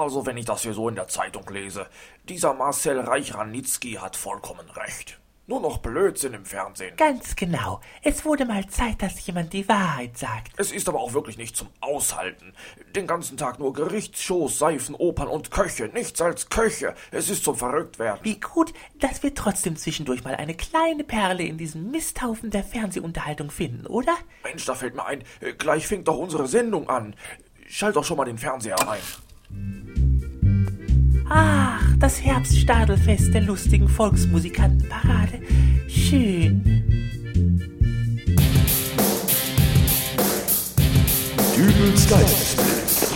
Also, wenn ich das hier so in der Zeitung lese, dieser Marcel Reich-Ranitzky hat vollkommen recht. Nur noch Blödsinn im Fernsehen. Ganz genau. Es wurde mal Zeit, dass jemand die Wahrheit sagt. Es ist aber auch wirklich nicht zum Aushalten. Den ganzen Tag nur Gerichtsshows, Seifen, Opern und Köche. Nichts als Köche. Es ist zum Verrücktwerden. Wie gut, dass wir trotzdem zwischendurch mal eine kleine Perle in diesem Misthaufen der Fernsehunterhaltung finden, oder? Mensch, da fällt mir ein, gleich fängt doch unsere Sendung an. Schalt doch schon mal den Fernseher ein. Ach, das Herbststadelfest der lustigen Volksmusikantenparade. Schön. Dübels Geistesblitz.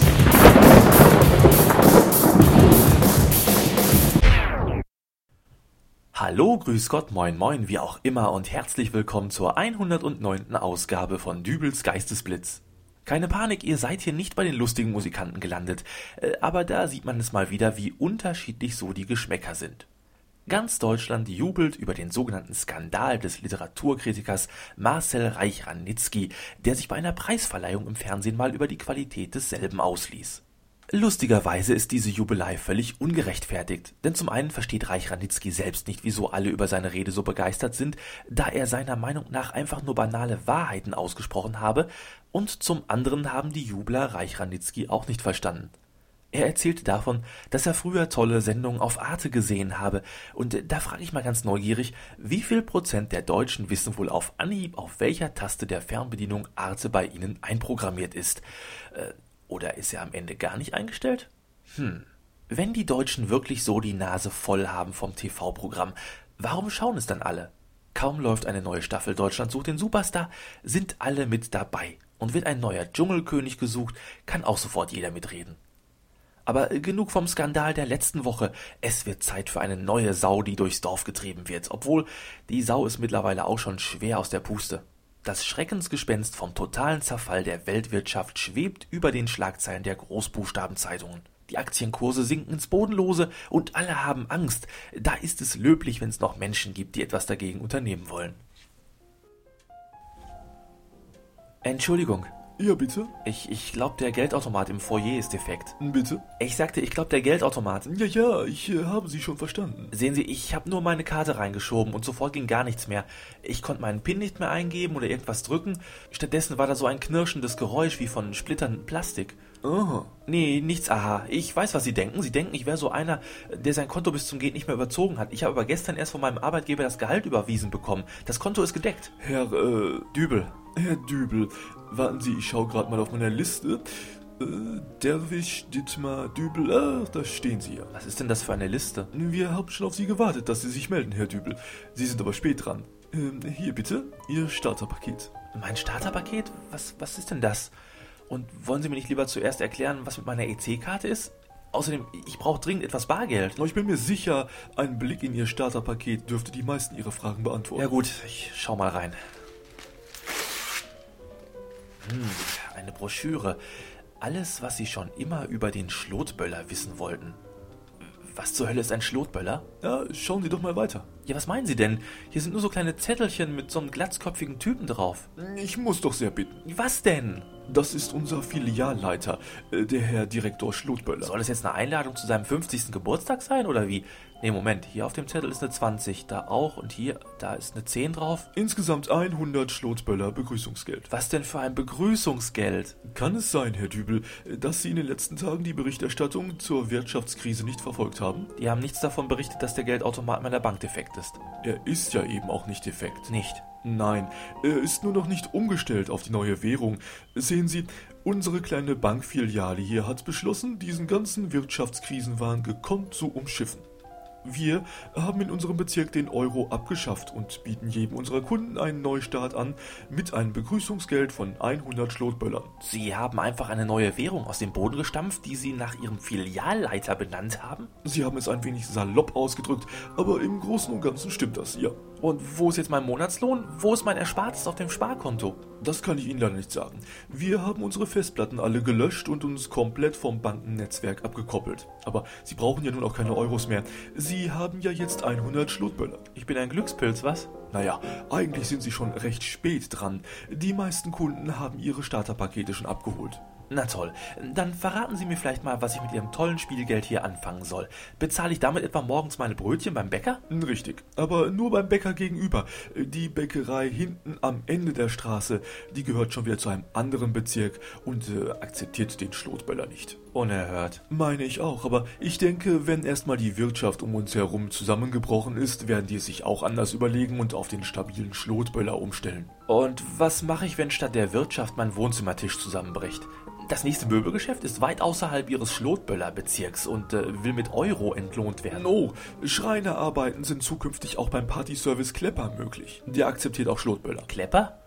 Hallo, grüß Gott, moin moin, wie auch immer und herzlich willkommen zur 109. Ausgabe von Dübels Geistesblitz. Keine Panik, ihr seid hier nicht bei den lustigen Musikanten gelandet, äh, aber da sieht man es mal wieder, wie unterschiedlich so die Geschmäcker sind. Ganz Deutschland jubelt über den sogenannten Skandal des Literaturkritikers Marcel Reich-Ranitzky, der sich bei einer Preisverleihung im Fernsehen mal über die Qualität desselben ausließ. Lustigerweise ist diese Jubelei völlig ungerechtfertigt, denn zum einen versteht Reich Ranitzky selbst nicht, wieso alle über seine Rede so begeistert sind, da er seiner Meinung nach einfach nur banale Wahrheiten ausgesprochen habe, und zum anderen haben die Jubler Reich Ranitzky auch nicht verstanden. Er erzählte davon, dass er früher tolle Sendungen auf Arte gesehen habe, und da frage ich mal ganz neugierig, wie viel Prozent der Deutschen wissen wohl auf Anhieb, auf welcher Taste der Fernbedienung Arte bei ihnen einprogrammiert ist? Äh, oder ist er am Ende gar nicht eingestellt? Hm. Wenn die Deutschen wirklich so die Nase voll haben vom TV-Programm, warum schauen es dann alle? Kaum läuft eine neue Staffel Deutschland sucht den Superstar, sind alle mit dabei. Und wird ein neuer Dschungelkönig gesucht, kann auch sofort jeder mitreden. Aber genug vom Skandal der letzten Woche. Es wird Zeit für eine neue Sau, die durchs Dorf getrieben wird, obwohl die Sau ist mittlerweile auch schon schwer aus der Puste. Das Schreckensgespenst vom totalen Zerfall der Weltwirtschaft schwebt über den Schlagzeilen der Großbuchstabenzeitungen. Die Aktienkurse sinken ins Bodenlose und alle haben Angst. Da ist es löblich, wenn es noch Menschen gibt, die etwas dagegen unternehmen wollen. Entschuldigung, Ja, bitte? ich, ich glaube, der Geldautomat im Foyer ist defekt. Bitte? Ich sagte, ich glaube, der Geldautomat. Ja, ja, ich äh, habe Sie schon verstanden. Sehen Sie, ich habe nur meine Karte reingeschoben und sofort ging gar nichts mehr. Ich konnte meinen PIN nicht mehr eingeben oder irgendwas drücken. Stattdessen war da so ein knirschendes Geräusch wie von splitterndem Plastik. Aha. Nee, nichts, aha. Ich weiß, was Sie denken. Sie denken, ich wäre so einer, der sein Konto bis zum Geht nicht mehr überzogen hat. Ich habe aber gestern erst von meinem Arbeitgeber das Gehalt überwiesen bekommen. Das Konto ist gedeckt. Herr, äh, Dübel. Herr Dübel, warten Sie, ich schaue gerade mal auf meiner Liste. Äh, Derwisch, Dittmar, Dübel, ach, da stehen Sie ja. Was ist denn das für eine Liste? Wir haben schon auf Sie gewartet, dass Sie sich melden, Herr Dübel. Sie sind aber spät dran. Ähm, hier bitte, Ihr Starterpaket. Mein Starterpaket? Was, was ist denn das? Und wollen Sie mir nicht lieber zuerst erklären, was mit meiner EC-Karte ist? Außerdem, ich brauche dringend etwas Bargeld. Ich bin mir sicher, ein Blick in Ihr Starterpaket dürfte die meisten Ihrer Fragen beantworten. Ja gut, ich schau mal rein. Hm, eine Broschüre. Alles, was Sie schon immer über den Schlotböller wissen wollten. Was zur Hölle ist ein Schlotböller? Ja, schauen Sie doch mal weiter. Ja, was meinen Sie denn? Hier sind nur so kleine Zettelchen mit so einem glatzköpfigen Typen drauf. Ich muss doch sehr bitten. Was denn? Das ist unser Filialleiter, äh, der Herr Direktor Schlotböller. Soll es jetzt eine Einladung zu seinem 50. Geburtstag sein oder wie? Nee, Moment, hier auf dem Zettel ist eine 20, da auch und hier, da ist eine 10 drauf. Insgesamt 100 Schlotböller Begrüßungsgeld. Was denn für ein Begrüßungsgeld? Kann es sein, Herr Dübel, dass Sie in den letzten Tagen die Berichterstattung zur Wirtschaftskrise nicht verfolgt haben? Die haben nichts davon berichtet, dass der Geldautomat meiner Bank defekt ist. Er ist ja eben auch nicht defekt. Nicht. Nein, er ist nur noch nicht umgestellt auf die neue Währung. Sehen Sie, unsere kleine Bankfiliale hier hat beschlossen, diesen ganzen Wirtschaftskrisenwahn gekonnt zu umschiffen. Wir haben in unserem Bezirk den Euro abgeschafft und bieten jedem unserer Kunden einen Neustart an mit einem Begrüßungsgeld von 100 Schlotböllern. Sie haben einfach eine neue Währung aus dem Boden gestampft, die Sie nach Ihrem Filialleiter benannt haben? Sie haben es ein wenig salopp ausgedrückt, aber im Großen und Ganzen stimmt das, ja. Und wo ist jetzt mein Monatslohn? Wo ist mein Erspartes auf dem Sparkonto? Das kann ich Ihnen leider nicht sagen. Wir haben unsere Festplatten alle gelöscht und uns komplett vom Bankennetzwerk abgekoppelt. Aber Sie brauchen ja nun auch keine Euros mehr. Sie haben ja jetzt 100 Schlotböller. Ich bin ein Glückspilz, was? Naja, eigentlich sind Sie schon recht spät dran. Die meisten Kunden haben ihre Starterpakete schon abgeholt. Na toll. Dann verraten Sie mir vielleicht mal, was ich mit Ihrem tollen Spielgeld hier anfangen soll. Bezahle ich damit etwa morgens meine Brötchen beim Bäcker? Richtig, aber nur beim Bäcker gegenüber. Die Bäckerei hinten am Ende der Straße, die gehört schon wieder zu einem anderen Bezirk und äh, akzeptiert den Schlotböller nicht. Unerhört. Meine ich auch, aber ich denke, wenn erstmal die Wirtschaft um uns herum zusammengebrochen ist, werden die es sich auch anders überlegen und auf den stabilen Schlotböller umstellen. Und was mache ich, wenn statt der Wirtschaft mein Wohnzimmertisch zusammenbricht? Das nächste Möbelgeschäft ist weit außerhalb ihres Schlotböller-Bezirks und äh, will mit Euro entlohnt werden. Oh, Schreinerarbeiten sind zukünftig auch beim Partyservice Klepper möglich. Der akzeptiert auch Schlotböller. Klepper?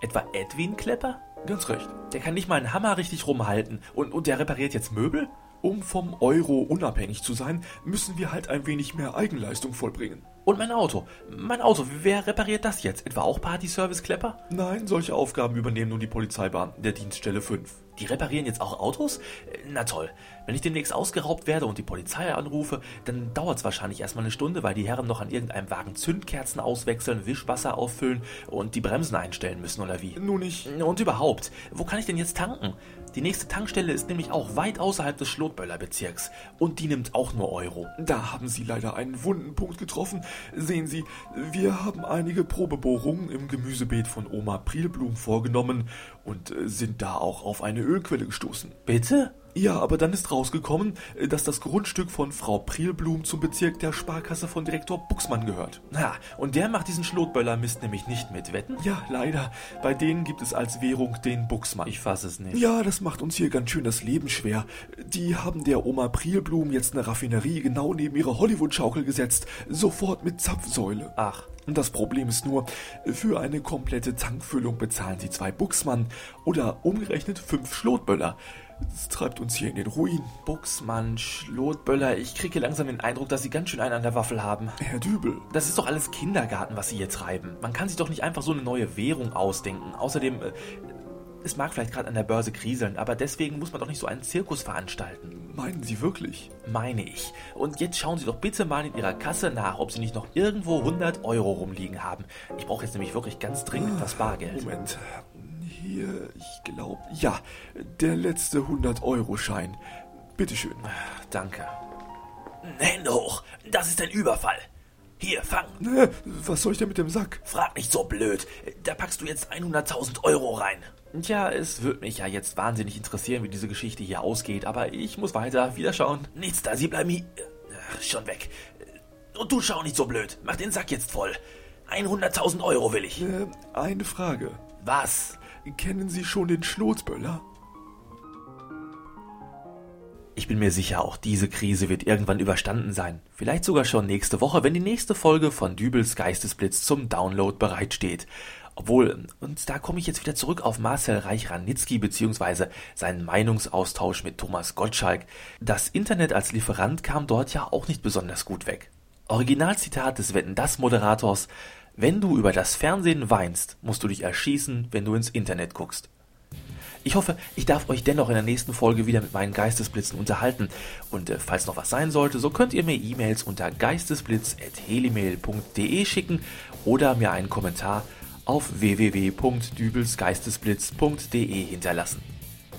Etwa Edwin Klepper? Ganz recht. Der kann nicht mal einen Hammer richtig rumhalten und, und der repariert jetzt Möbel? Um vom Euro unabhängig zu sein, müssen wir halt ein wenig mehr Eigenleistung vollbringen. Und mein Auto. Mein Auto, wer repariert das jetzt? Etwa auch Partyservice Klepper? Nein, solche Aufgaben übernehmen nun die Polizeibeamten der Dienststelle 5. Die reparieren jetzt auch Autos? Na toll. Wenn ich demnächst ausgeraubt werde und die Polizei anrufe, dann dauert es wahrscheinlich erstmal eine Stunde, weil die Herren noch an irgendeinem Wagen Zündkerzen auswechseln, Wischwasser auffüllen und die Bremsen einstellen müssen, oder wie? Nun nicht. Und überhaupt, wo kann ich denn jetzt tanken? Die nächste Tankstelle ist nämlich auch weit außerhalb des Schlotböller Bezirks und die nimmt auch nur Euro. Da haben Sie leider einen wunden Punkt getroffen. Sehen Sie, wir haben einige Probebohrungen im Gemüsebeet von Oma Prilblum vorgenommen und äh, sind da auch auf eine Ölquelle gestoßen. Bitte? Ja, aber dann ist rausgekommen, äh, dass das Grundstück von Frau Prilblum zum Bezirk der Sparkasse von Direktor Buxmann gehört. Na, und der macht diesen Schlotböller-Mist nämlich nicht mit, wetten? Ja, leider. Bei denen gibt es als Währung den Buxmann. Ich fasse es nicht. Ja, das macht uns hier ganz schön das Leben schwer. Die haben der Oma Prilblum jetzt eine Raffinerie genau neben ihre Hollywood-Schaukel gesetzt. Sofort mit Zapfsäule. Ach. Das Problem ist nur, für eine komplette Tankfüllung bezahlen sie zwei Buxmann oder umgerechnet fünf Schlotböller. Das treibt uns hier in den Ruin. Buxmann, Schlotböller, ich kriege langsam den Eindruck, dass Sie ganz schön einen an der Waffel haben. Herr Dübel. Das ist doch alles Kindergarten, was Sie hier treiben. Man kann sich doch nicht einfach so eine neue Währung ausdenken. Außerdem, äh, es mag vielleicht gerade an der Börse kriseln, aber deswegen muss man doch nicht so einen Zirkus veranstalten. Meinen Sie wirklich? Meine ich. Und jetzt schauen Sie doch bitte mal in Ihrer Kasse nach, ob Sie nicht noch irgendwo 100 Euro rumliegen haben. Ich brauche jetzt nämlich wirklich ganz dringend das Bargeld. Moment. Hier, ich glaube, ja, der letzte 100-Euro-Schein. Bitteschön. Danke. Hände hoch, das ist ein Überfall. Hier, fang. Was soll ich denn mit dem Sack? Frag nicht so blöd. Da packst du jetzt 100.000 Euro rein. Tja, es wird mich ja jetzt wahnsinnig interessieren, wie diese Geschichte hier ausgeht, aber ich muss weiter. Wiederschauen. Nichts da, Sie bleiben hier. Ach, schon weg. Und du schau nicht so blöd. Mach den Sack jetzt voll. 100.000 Euro will ich. Äh, eine Frage. Was? Kennen Sie schon den Schlotsböller? Ich bin mir sicher, auch diese Krise wird irgendwann überstanden sein. Vielleicht sogar schon nächste Woche, wenn die nächste Folge von Dübels Geistesblitz zum Download bereitsteht. Obwohl, und da komme ich jetzt wieder zurück auf Marcel Reich-Ranitzky bzw. seinen Meinungsaustausch mit Thomas Gottschalk. Das Internet als Lieferant kam dort ja auch nicht besonders gut weg. Originalzitat des Wetten das Moderators Wenn du über das Fernsehen weinst, musst du dich erschießen, wenn du ins Internet guckst. Ich hoffe, ich darf euch dennoch in der nächsten Folge wieder mit meinen Geistesblitzen unterhalten. Und äh, falls noch was sein sollte, so könnt ihr mir E-Mails unter geistesblitz.helimail.de schicken oder mir einen Kommentar auf www.dübelsgeistesblitz.de hinterlassen.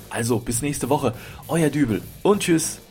Also bis nächste Woche, euer Dübel und tschüss.